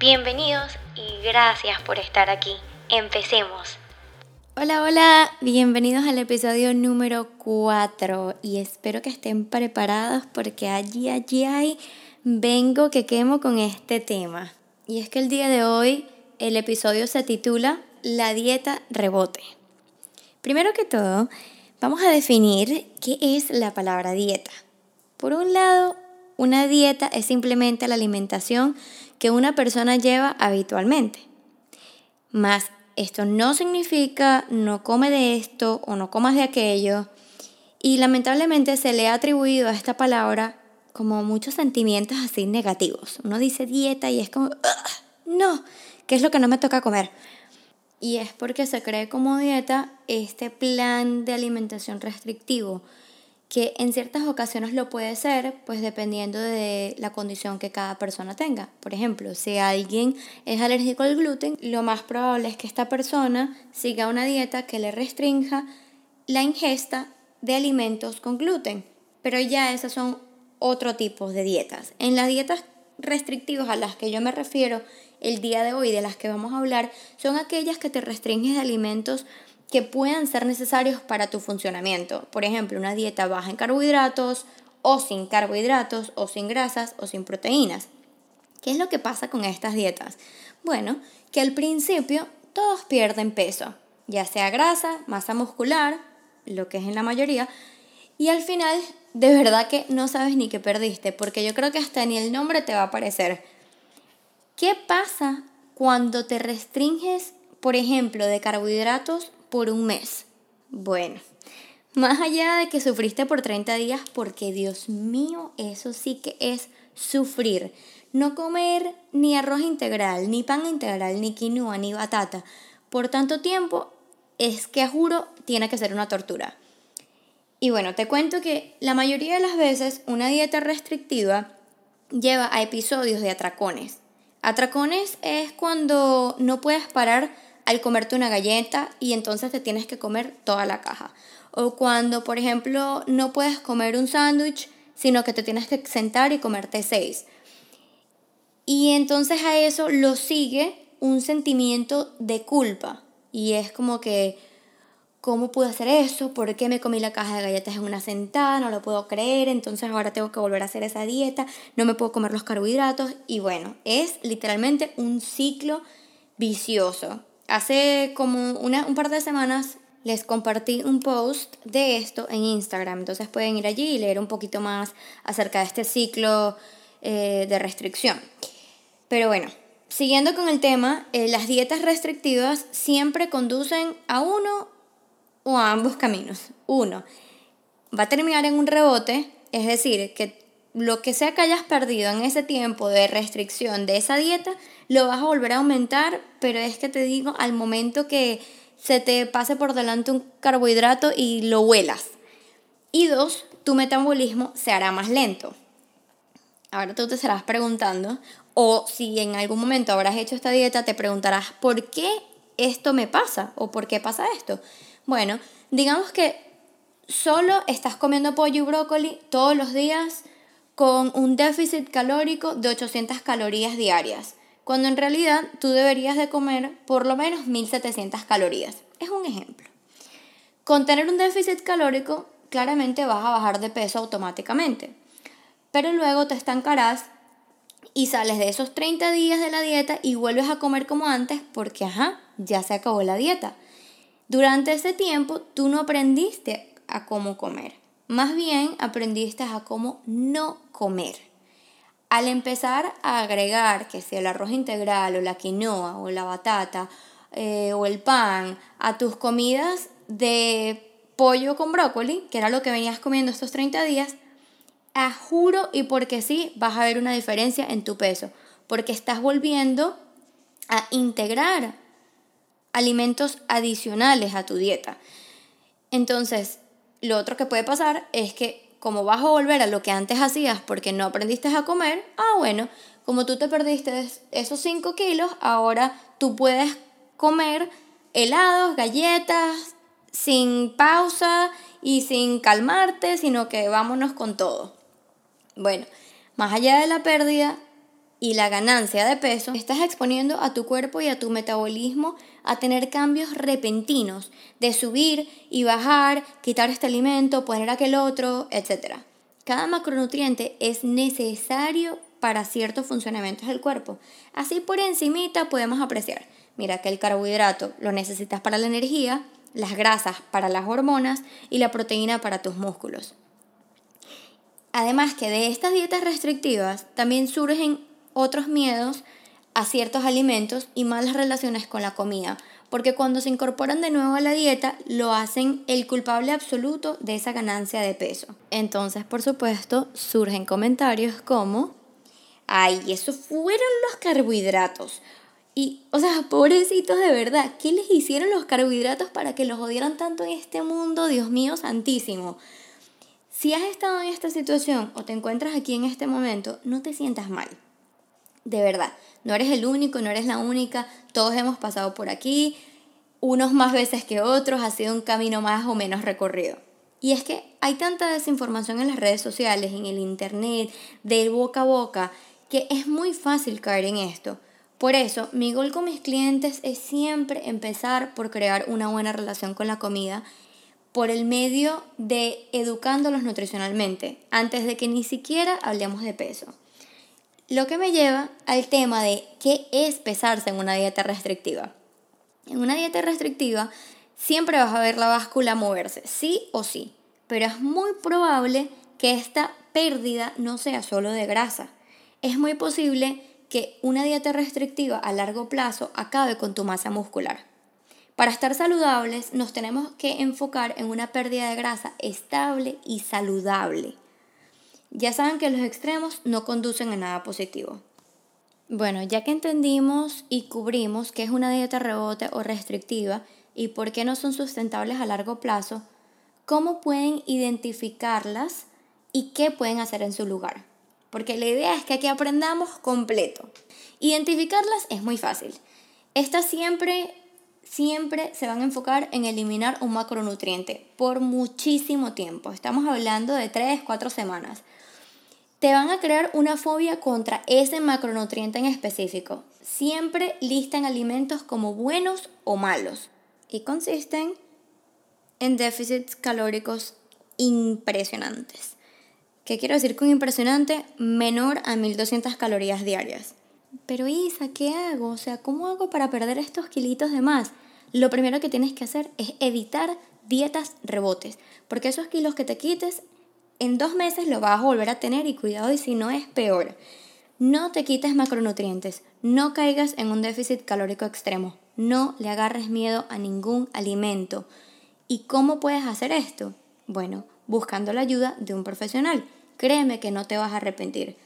Bienvenidos y gracias por estar aquí. Empecemos. Hola, hola, bienvenidos al episodio número 4 y espero que estén preparados porque allí, allí hay, vengo que quemo con este tema. Y es que el día de hoy el episodio se titula La dieta rebote. Primero que todo, vamos a definir qué es la palabra dieta. Por un lado, una dieta es simplemente la alimentación que una persona lleva habitualmente. Más esto no significa no come de esto o no comas de aquello. Y lamentablemente se le ha atribuido a esta palabra como muchos sentimientos así negativos. Uno dice dieta y es como, no, ¿qué es lo que no me toca comer? Y es porque se cree como dieta este plan de alimentación restrictivo que en ciertas ocasiones lo puede ser, pues dependiendo de la condición que cada persona tenga. Por ejemplo, si alguien es alérgico al gluten, lo más probable es que esta persona siga una dieta que le restrinja la ingesta de alimentos con gluten. Pero ya esas son otro tipo de dietas. En las dietas restrictivas a las que yo me refiero el día de hoy, de las que vamos a hablar, son aquellas que te restringen de alimentos que puedan ser necesarios para tu funcionamiento. Por ejemplo, una dieta baja en carbohidratos o sin carbohidratos o sin grasas o sin proteínas. ¿Qué es lo que pasa con estas dietas? Bueno, que al principio todos pierden peso, ya sea grasa, masa muscular, lo que es en la mayoría, y al final de verdad que no sabes ni qué perdiste, porque yo creo que hasta ni el nombre te va a aparecer. ¿Qué pasa cuando te restringes, por ejemplo, de carbohidratos por un mes. Bueno, más allá de que sufriste por 30 días, porque Dios mío, eso sí que es sufrir. No comer ni arroz integral, ni pan integral, ni quinoa, ni batata por tanto tiempo, es que juro, tiene que ser una tortura. Y bueno, te cuento que la mayoría de las veces una dieta restrictiva lleva a episodios de atracones. Atracones es cuando no puedes parar al comerte una galleta y entonces te tienes que comer toda la caja. O cuando, por ejemplo, no puedes comer un sándwich, sino que te tienes que sentar y comerte seis. Y entonces a eso lo sigue un sentimiento de culpa. Y es como que, ¿cómo pude hacer eso? ¿Por qué me comí la caja de galletas en una sentada? No lo puedo creer. Entonces ahora tengo que volver a hacer esa dieta. No me puedo comer los carbohidratos. Y bueno, es literalmente un ciclo vicioso. Hace como una, un par de semanas les compartí un post de esto en Instagram, entonces pueden ir allí y leer un poquito más acerca de este ciclo eh, de restricción. Pero bueno, siguiendo con el tema, eh, las dietas restrictivas siempre conducen a uno o a ambos caminos. Uno, va a terminar en un rebote, es decir, que lo que sea que hayas perdido en ese tiempo de restricción de esa dieta, lo vas a volver a aumentar, pero es que te digo, al momento que se te pase por delante un carbohidrato y lo huelas. Y dos, tu metabolismo se hará más lento. Ahora tú te estarás preguntando, o si en algún momento habrás hecho esta dieta, te preguntarás, ¿por qué esto me pasa? ¿O por qué pasa esto? Bueno, digamos que solo estás comiendo pollo y brócoli todos los días con un déficit calórico de 800 calorías diarias, cuando en realidad tú deberías de comer por lo menos 1700 calorías. Es un ejemplo. Con tener un déficit calórico, claramente vas a bajar de peso automáticamente, pero luego te estancarás y sales de esos 30 días de la dieta y vuelves a comer como antes porque, ajá, ya se acabó la dieta. Durante ese tiempo tú no aprendiste a cómo comer. Más bien aprendiste a cómo no comer. Al empezar a agregar que sea el arroz integral o la quinoa o la batata eh, o el pan a tus comidas de pollo con brócoli, que era lo que venías comiendo estos 30 días, a juro y porque sí vas a ver una diferencia en tu peso. porque estás volviendo a integrar alimentos adicionales a tu dieta. Entonces, lo otro que puede pasar es que como vas a volver a lo que antes hacías porque no aprendiste a comer, ah, bueno, como tú te perdiste esos 5 kilos, ahora tú puedes comer helados, galletas, sin pausa y sin calmarte, sino que vámonos con todo. Bueno, más allá de la pérdida y la ganancia de peso, estás exponiendo a tu cuerpo y a tu metabolismo a tener cambios repentinos de subir y bajar, quitar este alimento, poner aquel otro, etc. Cada macronutriente es necesario para ciertos funcionamientos del cuerpo. Así por encimita podemos apreciar, mira que el carbohidrato lo necesitas para la energía, las grasas para las hormonas y la proteína para tus músculos. Además que de estas dietas restrictivas también surgen otros miedos a ciertos alimentos y malas relaciones con la comida, porque cuando se incorporan de nuevo a la dieta lo hacen el culpable absoluto de esa ganancia de peso. Entonces, por supuesto, surgen comentarios como, ay, eso fueron los carbohidratos. Y, o sea, pobrecitos de verdad, ¿qué les hicieron los carbohidratos para que los odiaran tanto en este mundo? Dios mío santísimo. Si has estado en esta situación o te encuentras aquí en este momento, no te sientas mal. De verdad, no eres el único, no eres la única, todos hemos pasado por aquí, unos más veces que otros, ha sido un camino más o menos recorrido. Y es que hay tanta desinformación en las redes sociales, en el internet, de boca a boca, que es muy fácil caer en esto. Por eso, mi gol con mis clientes es siempre empezar por crear una buena relación con la comida por el medio de educándolos nutricionalmente, antes de que ni siquiera hablemos de peso. Lo que me lleva al tema de qué es pesarse en una dieta restrictiva. En una dieta restrictiva siempre vas a ver la báscula moverse, sí o sí, pero es muy probable que esta pérdida no sea solo de grasa. Es muy posible que una dieta restrictiva a largo plazo acabe con tu masa muscular. Para estar saludables nos tenemos que enfocar en una pérdida de grasa estable y saludable. Ya saben que los extremos no conducen a nada positivo. Bueno, ya que entendimos y cubrimos qué es una dieta rebote o restrictiva y por qué no son sustentables a largo plazo, ¿cómo pueden identificarlas y qué pueden hacer en su lugar? Porque la idea es que aquí aprendamos completo. Identificarlas es muy fácil. Estas siempre, siempre se van a enfocar en eliminar un macronutriente por muchísimo tiempo. Estamos hablando de 3, 4 semanas te van a crear una fobia contra ese macronutriente en específico. Siempre listan alimentos como buenos o malos y consisten en déficits calóricos impresionantes. ¿Qué quiero decir con impresionante? Menor a 1200 calorías diarias. Pero Isa, ¿qué hago? O sea, ¿cómo hago para perder estos kilitos de más? Lo primero que tienes que hacer es evitar dietas rebotes, porque esos kilos que te quites en dos meses lo vas a volver a tener y cuidado y si no es peor. No te quites macronutrientes, no caigas en un déficit calórico extremo, no le agarres miedo a ningún alimento. ¿Y cómo puedes hacer esto? Bueno, buscando la ayuda de un profesional. Créeme que no te vas a arrepentir.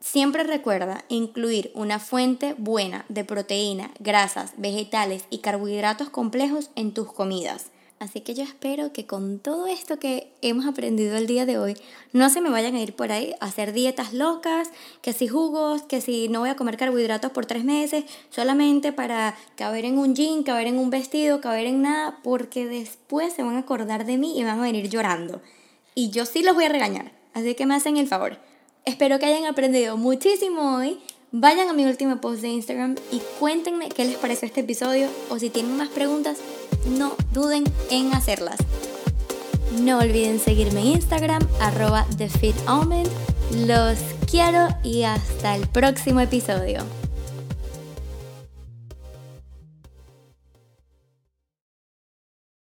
Siempre recuerda incluir una fuente buena de proteína, grasas, vegetales y carbohidratos complejos en tus comidas. Así que yo espero que con todo esto que hemos aprendido el día de hoy, no se me vayan a ir por ahí a hacer dietas locas, que si jugos, que si no voy a comer carbohidratos por tres meses, solamente para caber en un jean, caber en un vestido, caber en nada, porque después se van a acordar de mí y van a venir llorando. Y yo sí los voy a regañar, así que me hacen el favor. Espero que hayan aprendido muchísimo hoy. Vayan a mi último post de Instagram y cuéntenme qué les pareció este episodio o si tienen más preguntas, no duden en hacerlas. No olviden seguirme en Instagram, arroba TheFitAlmond. Los quiero y hasta el próximo episodio.